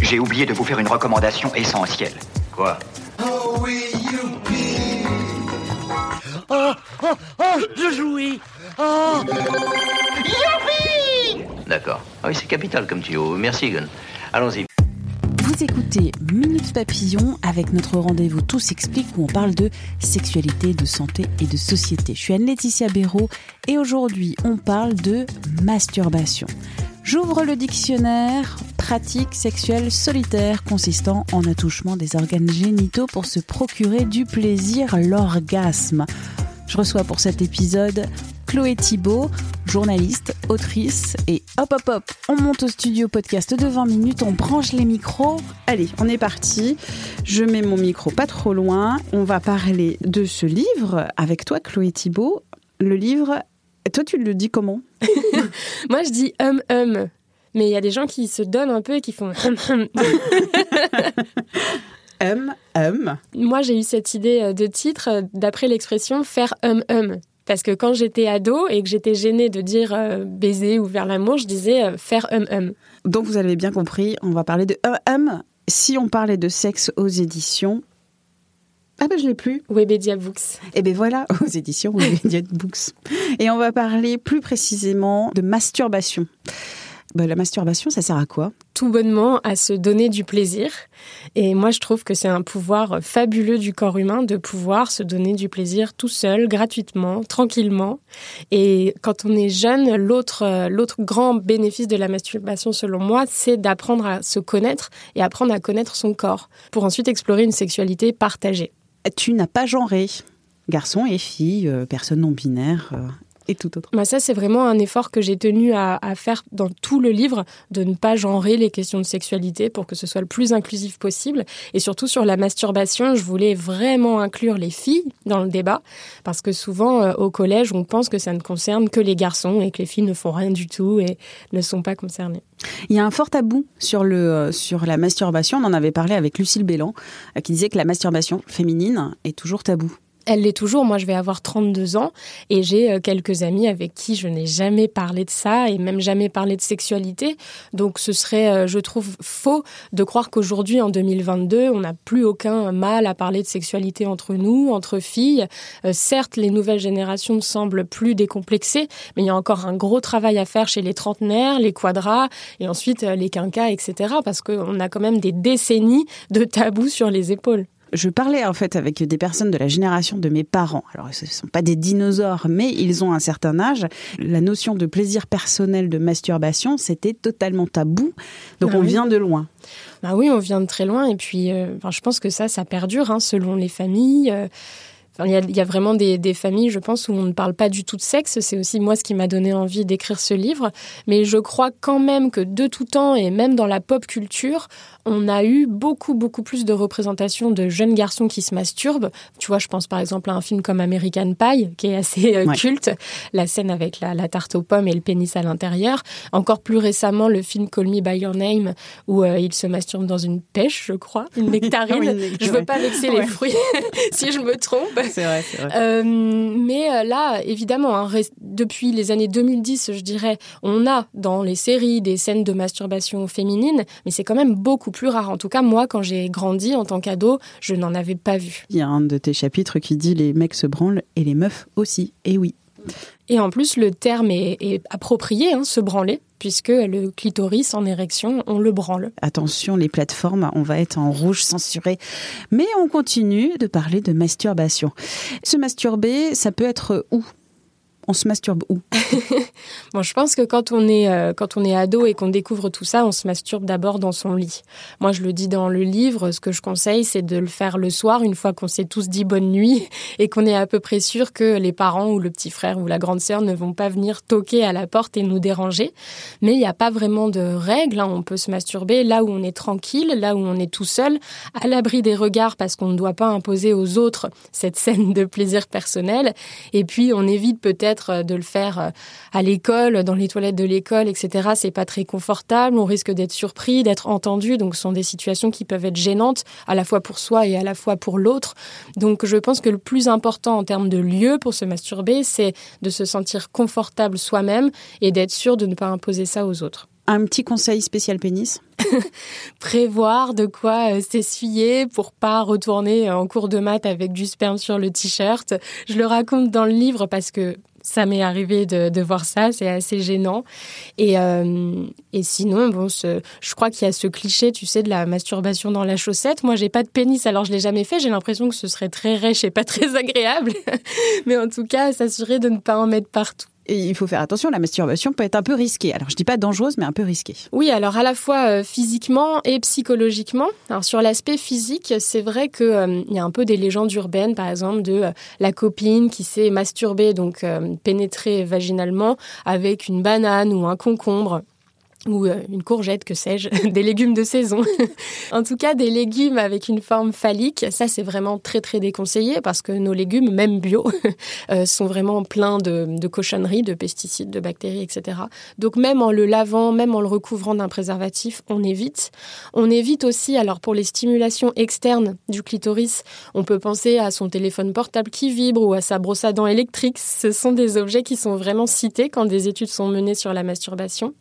J'ai oublié de vous faire une recommandation essentielle. Quoi Oh oui, youpi Oh, oh, oh, je jouis. Oh, D'accord. Ah oui, c'est capital comme tuyau. Merci, Gun. Allons-y. Vous écoutez Minute Papillon avec notre rendez-vous Tout s'explique où on parle de sexualité, de santé et de société. Je suis Anne-Laetitia Béraud et aujourd'hui on parle de masturbation. J'ouvre le dictionnaire pratique sexuelle solitaire consistant en attouchement des organes génitaux pour se procurer du plaisir, l'orgasme. Je reçois pour cet épisode Chloé Thibault, journaliste, autrice, et hop hop hop, on monte au studio podcast de 20 minutes, on branche les micros. Allez, on est parti. Je mets mon micro pas trop loin. On va parler de ce livre avec toi, Chloé Thibault. Le livre, toi tu le dis comment Moi, je dis hum hum. Mais il y a des gens qui se donnent un peu et qui font hum hum. Hum, hum. Moi, j'ai eu cette idée euh, de titre euh, d'après l'expression faire hum hum. Parce que quand j'étais ado et que j'étais gênée de dire euh, baiser ou vers l'amour, je disais euh, faire hum hum. Donc vous avez bien compris, on va parler de hum hum. Si on parlait de sexe aux éditions. Ah ben je l'ai plus. Webedia Books. Et bien voilà, aux éditions Wikimedia Books. Et on va parler plus précisément de masturbation. Ben, la masturbation, ça sert à quoi? Tout bonnement à se donner du plaisir. Et moi, je trouve que c'est un pouvoir fabuleux du corps humain de pouvoir se donner du plaisir tout seul, gratuitement, tranquillement. Et quand on est jeune, l'autre, euh, l'autre grand bénéfice de la masturbation, selon moi, c'est d'apprendre à se connaître et apprendre à connaître son corps pour ensuite explorer une sexualité partagée. Tu n'as pas genré. Garçon et fille, euh, personne non binaire euh, et tout autre. Bah ça, c'est vraiment un effort que j'ai tenu à, faire dans tout le livre, de ne pas genrer les questions de sexualité pour que ce soit le plus inclusif possible. Et surtout sur la masturbation, je voulais vraiment inclure les filles dans le débat, parce que souvent euh, au collège, on pense que ça ne concerne que les garçons et que les filles ne font rien du tout et ne sont pas concernées. Il y a un fort tabou sur, le, euh, sur la masturbation. On en avait parlé avec Lucille Bélan, euh, qui disait que la masturbation féminine est toujours tabou. Elle l'est toujours. Moi, je vais avoir 32 ans et j'ai euh, quelques amis avec qui je n'ai jamais parlé de ça et même jamais parlé de sexualité. Donc, ce serait, euh, je trouve, faux de croire qu'aujourd'hui, en 2022, on n'a plus aucun mal à parler de sexualité entre nous, entre filles. Euh, certes, les nouvelles générations semblent plus décomplexées, mais il y a encore un gros travail à faire chez les trentenaires, les quadras et ensuite les quinquas, etc. Parce qu'on a quand même des décennies de tabous sur les épaules. Je parlais en fait avec des personnes de la génération de mes parents. Alors, ce ne sont pas des dinosaures, mais ils ont un certain âge. La notion de plaisir personnel de masturbation, c'était totalement tabou. Donc, Ah on oui. vient de loin. Bah oui, on vient de très loin et puis euh, enfin, je pense que ça, ça perdure hein, selon les familles. euh. Enfin, Il y, a, il y a vraiment des, des familles, je pense, où on ne parle pas du tout de sexe. C'est aussi moi ce qui m'a donné envie d'écrire ce livre. Mais je crois quand même que de tout temps, et même dans la pop culture, on a eu beaucoup, beaucoup plus de représentations de jeunes garçons qui se masturbent. Tu vois, je pense par exemple à un film comme American Pie, qui est assez euh, Ouais. culte. La scène avec la, la tarte aux pommes et le pénis à l'intérieur. Encore plus récemment, le film Call Me By Your Name, où euh, il se masturbe dans une pêche, je crois, une nectarine. Oui, une nectarine, je veux pas vexer Ouais. les fruits, si je me trompe. C'est vrai, c'est vrai. Euh, mais euh, là, évidemment, hein, depuis les années 2010, je dirais, on a dans les séries des scènes de masturbation féminine, mais c'est quand même beaucoup plus rare. En tout cas, moi, quand j'ai grandi en tant qu'ado, je n'en avais pas vu. Il y a un de tes chapitres qui dit les mecs se branlent et les meufs aussi. Et oui. Et en plus, le terme est, est approprié, hein, se branler, puisque le clitoris en érection, on le branle. Attention, les plateformes, on va être en rouge censuré. Mais on continue de parler de masturbation. Se masturber, ça peut être où? On se masturbe où Bon, je pense que quand on est euh, quand on est ado et qu'on découvre tout ça, on se masturbe d'abord dans son lit. Moi, je le dis dans le livre. Ce que je conseille, c'est de le faire le soir, une fois qu'on s'est tous dit bonne nuit et qu'on est à peu près sûr que les parents ou le petit frère ou la grande sœur ne vont pas venir toquer à la porte et nous déranger. Mais il n'y a pas vraiment de règles. Hein. On peut se masturber là où on est tranquille, là où on est tout seul, à l'abri des regards parce qu'on ne doit pas imposer aux autres cette scène de plaisir personnel. Et puis, on évite peut-être de le faire euh, à l'école, dans les toilettes de l'école, etc. C'est pas très confortable. On risque d'être surpris, d'être entendu. Donc, ce sont des situations qui peuvent être gênantes à la fois pour soi et à la fois pour l'autre. Donc, je pense que le plus important en termes de lieu pour se masturber, c'est de se sentir confortable soi-même et d'être sûr de ne pas imposer ça aux autres. Un petit conseil spécial pénis? Prévoir de quoi euh, s'essuyer pour pas retourner en cours de maths avec du sperme sur le t-shirt. Je le raconte dans le livre parce que ça m'est arrivé de, voir ça, c'est assez gênant. Et, euh, et sinon, bon, je crois qu'il y a ce cliché, tu sais, de la masturbation dans la chaussette. Moi, j'ai pas de pénis, alors je l'ai jamais fait. J'ai l'impression que ce serait très rêche et pas très agréable. Mais en tout cas, s'assurer de ne pas en mettre partout il faut faire attention, la masturbation peut être un peu risquée. Alors je dis pas dangereuse, mais un peu risquée. Oui, alors à la fois euh, physiquement et psychologiquement. Alors sur l'aspect physique, c'est vrai qu'il euh, y a un peu des légendes urbaines, par exemple de euh, la copine qui s'est masturbée, donc pénétrée vaginalement avec une banane ou un concombre ou euh, une courgette, que sais-je, des légumes de saison. en tout cas, des légumes avec une forme phallique, ça c'est vraiment très très déconseillé parce que nos légumes, même bio, euh, sont vraiment pleins de, de, cochonneries, de pesticides, de bactéries, etc. Donc même en le lavant, même en le recouvrant d'un préservatif, on évite. On évite aussi, alors pour les stimulations externes du clitoris, on peut penser à son téléphone portable qui vibre ou à sa brosse à dents électrique. Ce sont des objets qui sont vraiment cités quand des études sont menées sur la masturbation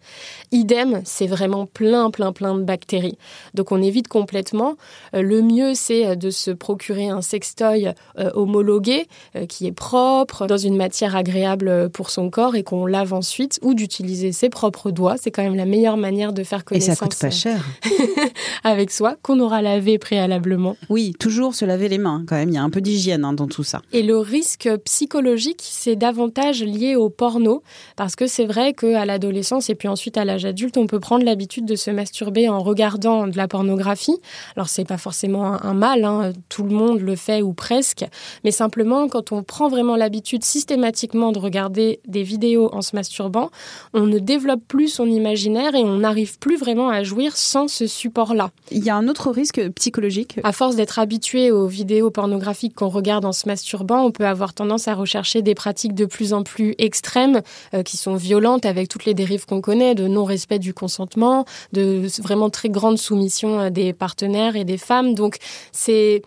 c'est vraiment plein, plein, plein de bactéries. Donc on évite complètement. Euh, le mieux, c'est euh, de se procurer un sextoy euh, homologué, qui est propre, dans une matière agréable pour son corps et qu'on lave ensuite, ou d'utiliser ses propres doigts. C'est quand même la meilleure manière de faire connaissance. Et ça coûte pas cher. avec soi, qu'on aura lavé préalablement. Oui, toujours se laver les mains, quand même. Il y a un peu d'hygiène hein, dans tout ça. Et le risque psychologique, c'est davantage lié au porno, parce que c'est vrai qu'à l'adolescence et puis ensuite à l'âge adulte, on peut prendre l'habitude de se masturber en regardant de la pornographie. Alors c'est pas forcément un, mal, hein. tout le monde le fait ou presque, mais simplement quand on prend vraiment l'habitude systématiquement de regarder des vidéos en se masturbant, on ne développe plus son imaginaire et on n'arrive plus vraiment à jouir sans ce support-là. Il y a un autre risque psychologique. À force d'être habitué aux vidéos pornographiques qu'on regarde en se masturbant, on peut avoir tendance à rechercher des pratiques de plus en plus extrêmes euh, qui sont violentes avec toutes les dérives qu'on connaît de non-respect du consentement, de vraiment très grande soumission des partenaires et des femmes. Donc c'est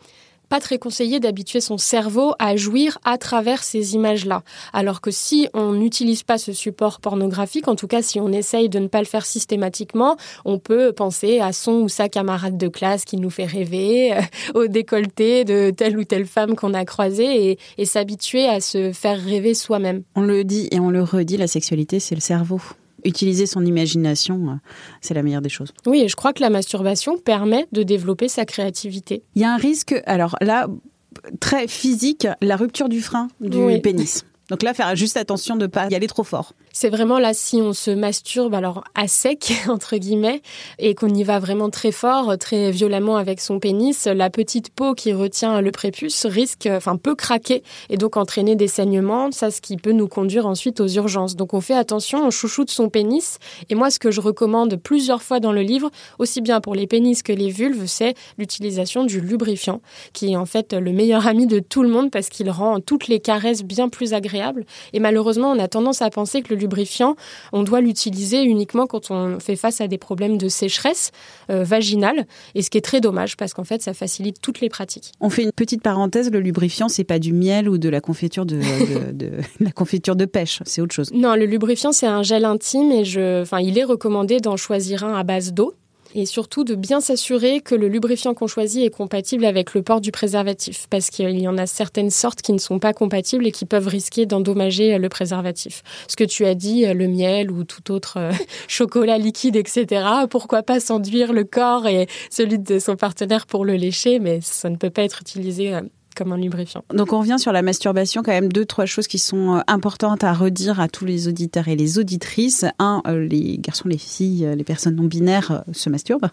pas très conseillé d'habituer son cerveau à jouir à travers ces images-là. Alors que si on n'utilise pas ce support pornographique, en tout cas si on essaye de ne pas le faire systématiquement, on peut penser à son ou sa camarade de classe qui nous fait rêver, euh, au décolleté de telle ou telle femme qu'on a croisée et s'habituer à se faire rêver soi-même. On le dit et on le redit, la sexualité, c'est le cerveau utiliser son imagination, euh, c'est la meilleure des choses. Oui, et je crois que la masturbation permet de développer sa créativité. Il y a un risque, alors là, très physique, la rupture du frein du pénis. Donc là, faire juste attention de ne pas y aller trop fort. C'est vraiment là, si on se masturbe, alors à sec, entre guillemets, et qu'on y va vraiment très fort, très violemment avec son pénis, la petite peau qui retient le prépuce risque, enfin, peut craquer et donc entraîner des saignements, ça, ce qui peut nous conduire ensuite aux urgences. Donc on fait attention, on chouchoute son pénis. Et moi, ce que je recommande plusieurs fois dans le livre, aussi bien pour les pénis que les vulves, c'est l'utilisation du lubrifiant, qui est en fait le meilleur ami de tout le monde parce qu'il rend toutes les caresses bien plus agréables et malheureusement, on a tendance à penser que le lubrifiant, on doit l'utiliser uniquement quand on fait face à des problèmes de sécheresse euh, vaginale. Et ce qui est très dommage parce qu'en fait, ça facilite toutes les pratiques. On fait une petite parenthèse. Le lubrifiant, c'est pas du miel ou de la confiture de, la confiture de pêche. C'est autre chose. Non, le lubrifiant, c'est un gel intime et je, enfin, il est recommandé d'en choisir un à base d'eau et surtout de bien s'assurer que le lubrifiant qu'on choisit est compatible avec le port du préservatif, parce qu'il y en a certaines sortes qui ne sont pas compatibles et qui peuvent risquer d'endommager le préservatif. Ce que tu as dit, le miel ou tout autre euh, chocolat liquide, etc., pourquoi pas s'enduire le corps et celui de son partenaire pour le lécher, mais ça ne peut pas être utilisé euh, comme un lubrifiant. Donc on revient sur la masturbation, quand même deux, trois choses qui sont euh, importantes à redire à tous les auditeurs et les auditrices. Un, euh, les garçons, les filles, les personnes non binaires se masturbent.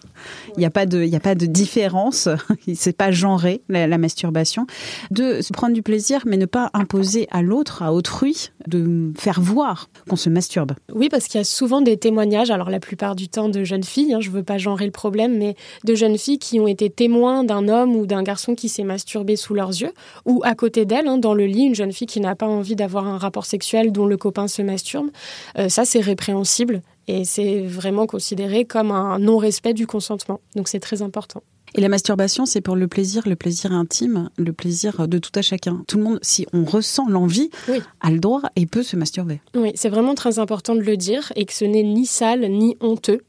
Il n'y a pas de, il y a pas de différence. C'est pas genré la, la masturbation. Deux, se prendre du plaisir, mais ne pas imposer à l'autre, à autrui, de faire voir qu'on se masturbe. Oui, parce qu'il y a souvent des témoignages, alors la plupart du temps de jeunes filles, hein, je veux pas genrer le problème, mais de jeunes filles qui ont été témoins d'un homme ou d'un garçon qui s'est masturbé sous leurs yeux, ou à côté d'elle, hein, dans le lit, une jeune fille qui n'a pas envie d'avoir un rapport sexuel dont le copain se masturbe. Euh, ça, c'est répréhensible et c'est vraiment considéré comme un non-respect du consentement. Donc c'est très important. Et la masturbation, c'est pour le plaisir, le plaisir intime, le plaisir de tout à chacun. Tout le monde, si on ressent l'envie, a le droit et peut se masturber. Oui, c'est vraiment très important de le dire et que ce n'est ni sale ni honteux.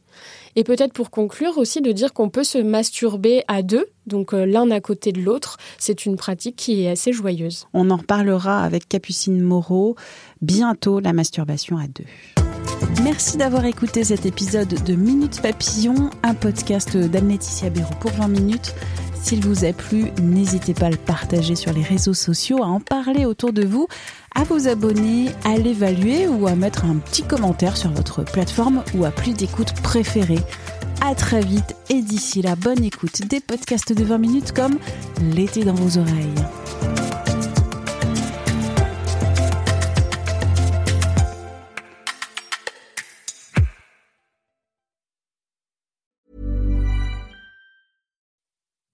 Et peut-être pour conclure aussi de dire qu'on peut se masturber à deux, donc euh, l'un à côté de l'autre. C'est une pratique qui est assez joyeuse. On en reparlera avec Capucine Moreau bientôt, la masturbation à deux. Merci d'avoir écouté cet épisode de Minute Papillon, un podcast d'Anne-Laetitia Béraud pour 20 minutes. S'il vous a plu, n'hésitez pas à le partager sur les réseaux sociaux, à en parler autour de vous, à vous abonner, à l'évaluer ou à mettre un petit commentaire sur votre plateforme ou appli d'écoute préférée. À très vite et d'ici là, bonne écoute des podcasts de 20 minutes comme L'été dans vos oreilles.